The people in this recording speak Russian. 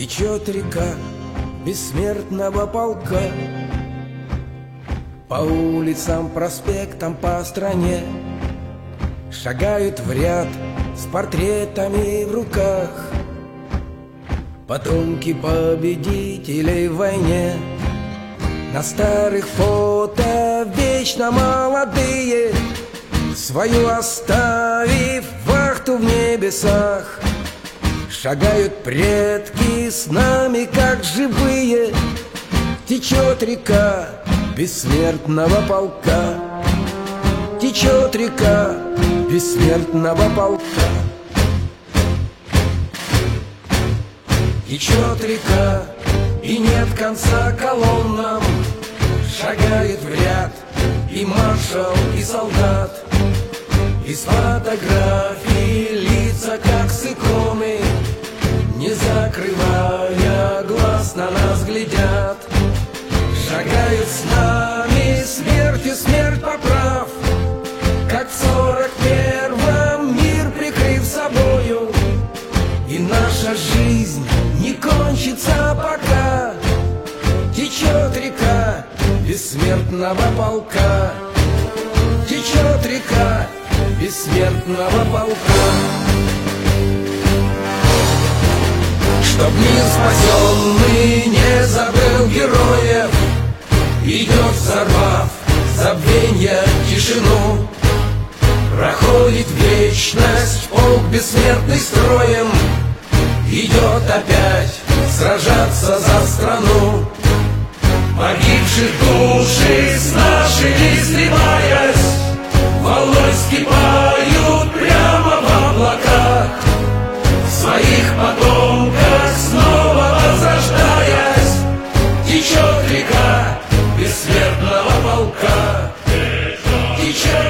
Течет река бессмертного полка. По улицам, проспектам, по стране Шагают в ряд с портретами в руках. Потомки победителей в войне. На старых фото вечно молодые Свою оставив вахту в небесах Шагают предки с нами, как живые. Течет река бессмертного полка. Течет река бессмертного полка. Течет река, и нет конца колоннам. Шагает в ряд и маршал, и солдат. Из фотографий Не закрывая глаз, на нас глядят. Шагают с нами смертью смерть поправ. Как в сорок первом мир прикрыв собою. И наша жизнь не кончится пока. Течет река бессмертного полка. Течет река бессмертного полка Чтоб мир спасенный не забыл героев. Идет взорвав забвенье тишину. Проходит вечность, полк бессмертный строем Идет опять сражаться за страну. Погибших души с нашими сливаясь бессмертного